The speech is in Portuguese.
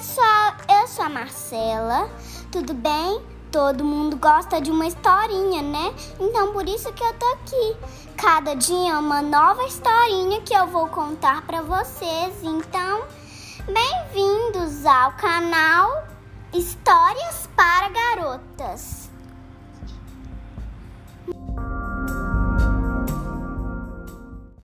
pessoal, eu sou a Marcela. Tudo bem? Todo mundo gosta de uma historinha, né? Então por isso que eu tô aqui. Cada dia é uma nova historinha que eu vou contar para vocês. Então, bem-vindos ao canal Histórias para Garotas.